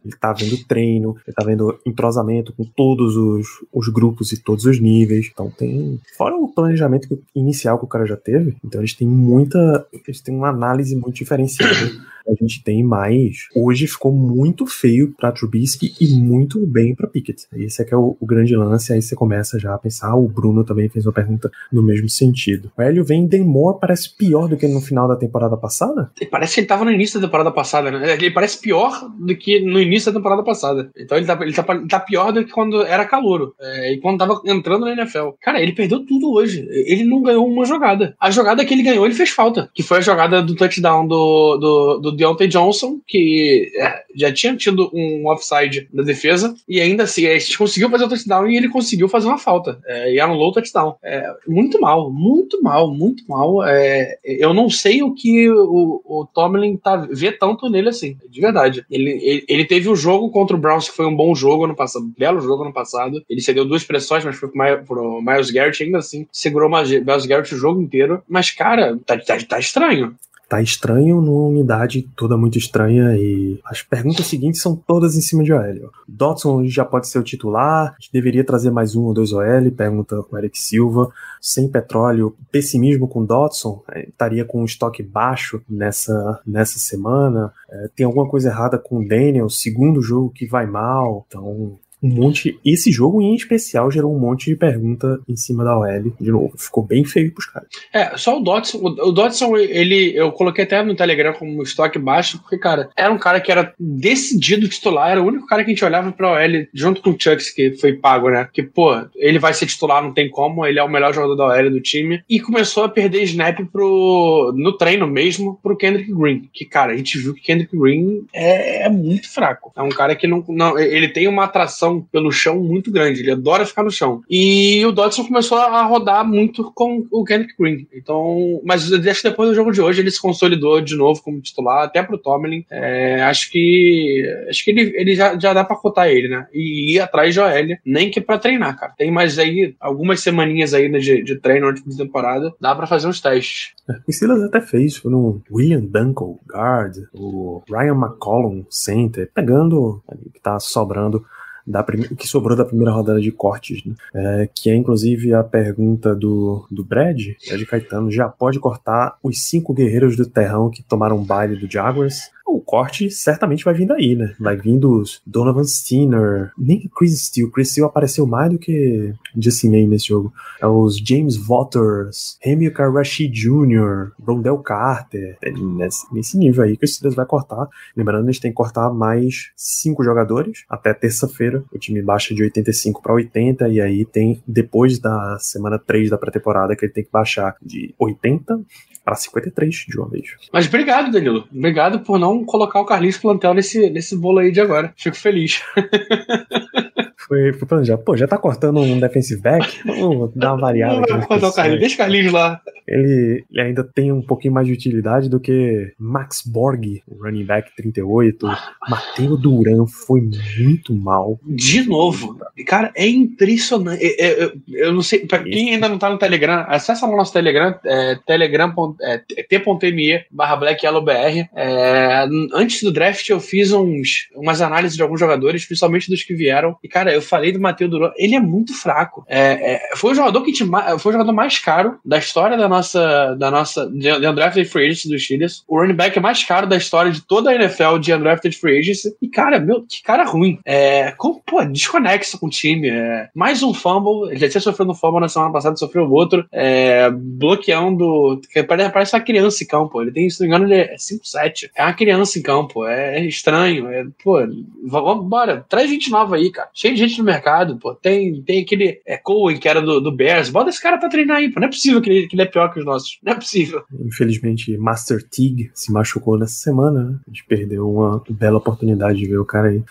ele tá vendo treino, ele tá vendo entrosamento com todos os, os grupos e todos os níveis. Então tem. Fora o planejamento inicial que o cara já teve, então eles têm muita. Eles têm uma análise muito diferenciada a gente tem mais. Hoje ficou muito feio para Trubisky e muito bem para Pickett. Esse é que é o, o, grande lance. Aí você começa já a pensar. O Bruno também fez uma pergunta no mesmo sentido. O Hélio vem Demore parece pior do que no final da temporada passada? Parece que ele tava no início da temporada passada, né? Ele parece pior do que no início da temporada passada. Então ele tá, ele tá, tá pior do que quando era calouro. É, e quando tava entrando na NFL. Cara, ele perdeu tudo hoje. Ele não ganhou uma jogada. A jogada que ele ganhou, ele fez falta. Que foi a jogada do touchdown do, do, do Deontay Johnson, que é, já tinha tido um offside da defesa, e ainda assim, a gente conseguiu fazer o touchdown e ele conseguiu fazer uma falta. É, e anulou o touchdown. É, muito mal, muito mal, muito mal. É, eu não sei o que o, o Tomlin tá, vê tanto nele assim, de verdade. Ele, ele, ele, teve um jogo contra o Browns que foi um bom jogo ano passado, um belo jogo ano passado. Ele cedeu duas pressões, mas foi pro, pro Miles Garrett ainda assim. Segurou o Miles Garrett o jogo inteiro. Mas, cara, tá, tá, tá estranho tá estranho numa unidade toda muito estranha e as perguntas seguintes são todas em cima de OL. Dodson já pode ser o titular, deveria trazer mais um ou dois OL, pergunta o Eric Silva. Sem petróleo, pessimismo com Dodson, é, estaria com um estoque baixo nessa, nessa semana. É, tem alguma coisa errada com o Daniel, segundo jogo que vai mal, então um monte. Esse jogo em especial gerou um monte de pergunta em cima da OL. De novo, ficou bem feio pros caras. É, só o Dodson. O Dodson, ele. Eu coloquei até no Telegram como estoque baixo, porque, cara, era um cara que era decidido titular, era o único cara que a gente olhava pra OL junto com o Chucks, que foi pago, né? Que, pô, ele vai ser titular, não tem como, ele é o melhor jogador da OL do time. E começou a perder snap pro. no treino mesmo, pro Kendrick Green. Que, cara, a gente viu que Kendrick Green é, é muito fraco. É um cara que não, não. Ele tem uma atração pelo chão muito grande. Ele adora ficar no chão. E o Dodson começou a rodar muito com o Kenneth Green. Então, mas acho que depois do jogo de hoje ele se consolidou de novo como titular, até pro Tomlin. É, acho que acho que ele, ele já, já dá pra cotar ele, né? E ir atrás de OL, nem que pra treinar, cara. Tem mais aí algumas semaninhas aí de, de treino antes da temporada, dá pra fazer uns testes. É, o Silas até fez, no William Dunkel, guard, o Ryan McCollum, center, pegando o que tá sobrando da que sobrou da primeira rodada de cortes, né? é, que é inclusive a pergunta do, do Brad, Brad Caetano, já pode cortar os cinco guerreiros do terrão que tomaram baile do Jaguars? O corte certamente vai vir daí, né? Vai vir dos Donovan Steiner, nem Chris Steele. Chris Steele apareceu mais do que Justin May nesse jogo. É os James Waters, Hamilcar Rashid Jr., Rondell Carter. É nesse, nesse nível aí que o Steelers vai cortar. Lembrando, eles têm que cortar mais cinco jogadores até terça-feira. O time baixa de 85 para 80 e aí tem depois da semana 3 da pré-temporada que ele tem que baixar de 80 para 53 de uma vez. Mas obrigado, Danilo. Obrigado por não colocar o Carlinhos Plantel nesse, nesse bolo aí de agora. Fico feliz. foi, foi planejado. Pô, já tá cortando um defensive back? Vamos dar uma variada. Não o Carlinhos, deixa o Carlinhos lá. Ele, ele, ainda tem um pouquinho mais de utilidade do que Max Borg, running back 38. Mateo Duran foi muito mal. De novo. Cara, é impressionante. Eu, eu, eu, eu não sei, pra quem ainda não tá no Telegram, acessa no nosso Telegram, é, telegram é, t.me barra blackyellowbr. É, antes do draft eu fiz uns, umas análises de alguns jogadores, principalmente dos que vieram. E, cara, eu falei do Mateu Duran, ele é muito fraco. É, é, foi o jogador que foi o jogador mais caro da história da nossa, da nossa de undrafted free agency dos Steelers. O running back é mais caro da história de toda a NFL de undrafted free agency. E, cara, meu, que cara ruim. É, pô, desconexa com o time. É, mais um fumble, ele já tinha sofrido um fumble na semana passada, sofreu outro. É, bloqueando, parece uma criança em campo. Ele tem, se não me engano, ele é 5'7". É uma criança em campo. É, estranho. É, pô, bora. Traz gente nova aí, cara. Cheio de gente no mercado, pô. Tem, tem aquele é, Cohen, que era do, do Bears. Bota esse cara pra treinar aí, pô. Não é possível que ele, que ele é pior que os nossos. Não é possível. Infelizmente, Master Tig se machucou nessa semana. Né? A gente perdeu uma bela oportunidade de ver o cara aí.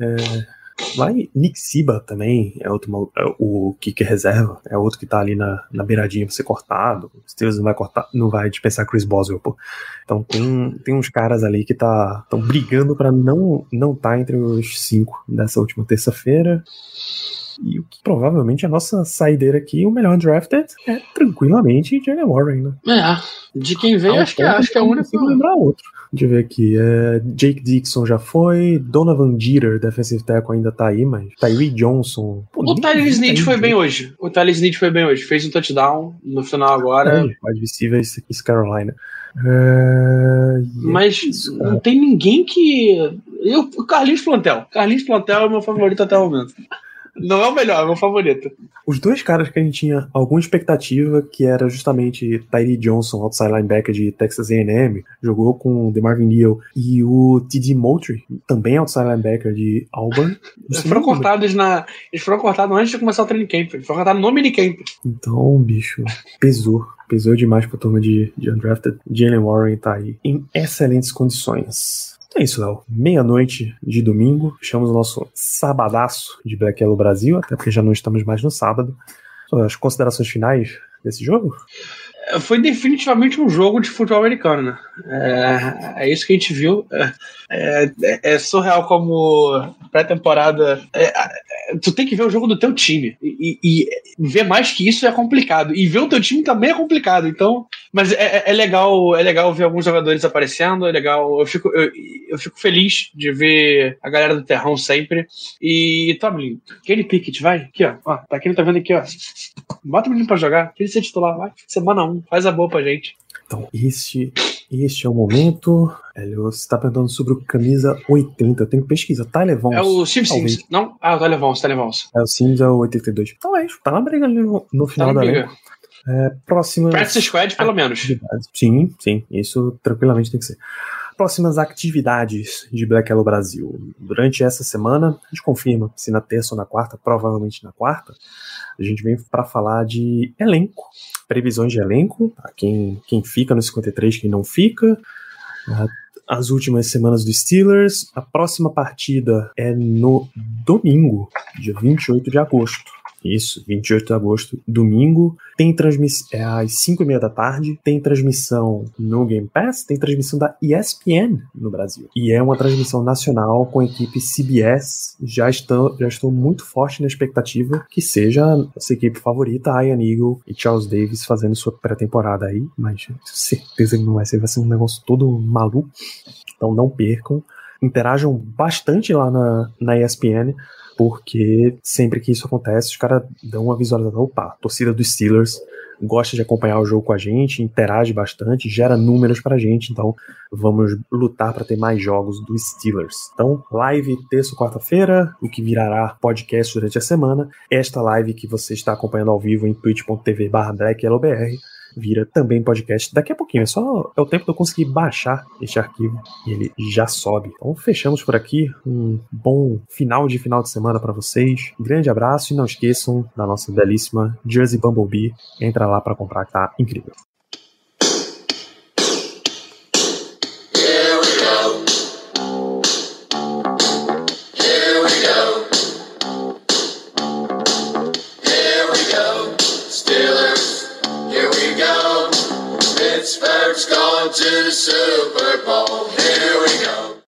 É, Vai Nick Siba também, é outro é o kicker reserva, é outro que tá ali na, na beiradinha pra ser cortado. O Steelers não vai cortar, não vai dispensar Chris Boswell, pô. Então tem, tem uns caras ali que tá estão brigando para não não tá entre os cinco dessa última terça-feira. E o que provavelmente a nossa saideira aqui, o melhor drafted, é tranquilamente Jalen Warren, né? É, de quem veio, acho que, é- acho que é o eu não único. consigo lembrar outro. Deixa eu ver aqui. É, Jake Dixon já foi. Donovan Jeter, defensive tackle, ainda tá aí, mas. Tyree Johnson. Pô, O Tyler Snead tá foi bem hoje. O Tyler Snead foi bem hoje. Fez um touchdown no final agora. É, wide receiver esse, esse Carolina. É, é Mas isso, não tem ninguém que. Eu, o Carlinhos Plantel. Carlinhos Plantel é o meu favorito até o momento. Não é o melhor, é o meu favorito. Os dois caras que a gente tinha alguma expectativa, que era justamente Tyree Johnson, outside linebacker de Texas A&M, jogou com o DeMarvin Neal, e o T.D. Moultrie, também outside linebacker de Auburn. Eles foram cortados na. Eles foram cortados antes de começar o training camp. Eles foram cortados no minicamp. Então, bicho, pesou. Pesou demais pra turma de, de undrafted. Jalen Warren tá aí em excelentes condições. É isso, Léo. Meia-noite de domingo. Fechamos o nosso sabadaço de Black Yellow Brasil, até porque já não estamos mais no sábado. As considerações finais desse jogo? Foi definitivamente um jogo de futebol americano, né? É, é isso que a gente viu. É, é- é surreal como pré-temporada. é, é, tu tem que ver o jogo do teu time. E, e- e ver mais que isso é complicado. E ver o teu time também é complicado. Então. Mas é, é- legal, é legal ver alguns jogadores aparecendo. É legal. Eu fico, eu, eu fico feliz de ver a galera do Terrão sempre. E Tomlin, Kenny Pickett, vai. Aqui, ó. ó tá aqui, tá vendo aqui, ó. Bota o menino pra jogar. Ele ser titular, vai. Semana 1. Faz a boa pra gente. Então, este, este é o momento. Hélio, você está perguntando sobre o camisa 80. Eu tenho que pesquisar. Tyler Vons. É o Steve talvez. Sims. Não? Ah, o Tyler Vons, Tyler Vons. É o Sims é o 82. Talvez. Tá na briga ali no, no Tá final na da briga. É, próxima. Practice Squad, pelo menos. Sim, sim, isso tranquilamente tem que ser. Próximas atividades de Black Hello Brasil. Durante essa semana, a gente confirma se na terça ou na quarta, provavelmente na quarta, a gente vem para falar de elenco, previsões de elenco, tá? quem, quem fica no 53, quem não fica, as últimas semanas do Steelers. A próxima partida é no domingo, dia 28 de agosto. Isso, 28 de agosto, domingo. Tem transmissão. É às 5 e meia da tarde. Tem transmissão no Game Pass. Tem transmissão da ESPN no Brasil. E é uma transmissão nacional com a equipe CBS. Já estou, já estou muito forte na expectativa que seja essa equipe favorita, Ian Eagle e Charles Davis fazendo sua pré-temporada aí. Mas certeza que não vai ser. Vai ser um negócio todo maluco. Então não percam. Interajam bastante lá na, na ESPN porque sempre que isso acontece, os caras dão uma visualização. Opa, a torcida dos Steelers gosta de acompanhar o jogo com a gente, interage bastante, gera números pra gente, então vamos lutar para ter mais jogos dos Steelers. Então, live terça ou quarta-feira, o que virará podcast durante a semana. Esta live que você está acompanhando ao vivo em twitch.tv blackyellowbr vira também podcast daqui a pouquinho. É só é o tempo de eu conseguir baixar este arquivo e ele já sobe. Então fechamos por aqui. Um bom final de final de semana para vocês. Grande abraço e não esqueçam da nossa belíssima Jersey Bumblebee. Entra lá para comprar que tá incrível. the Super Bowl.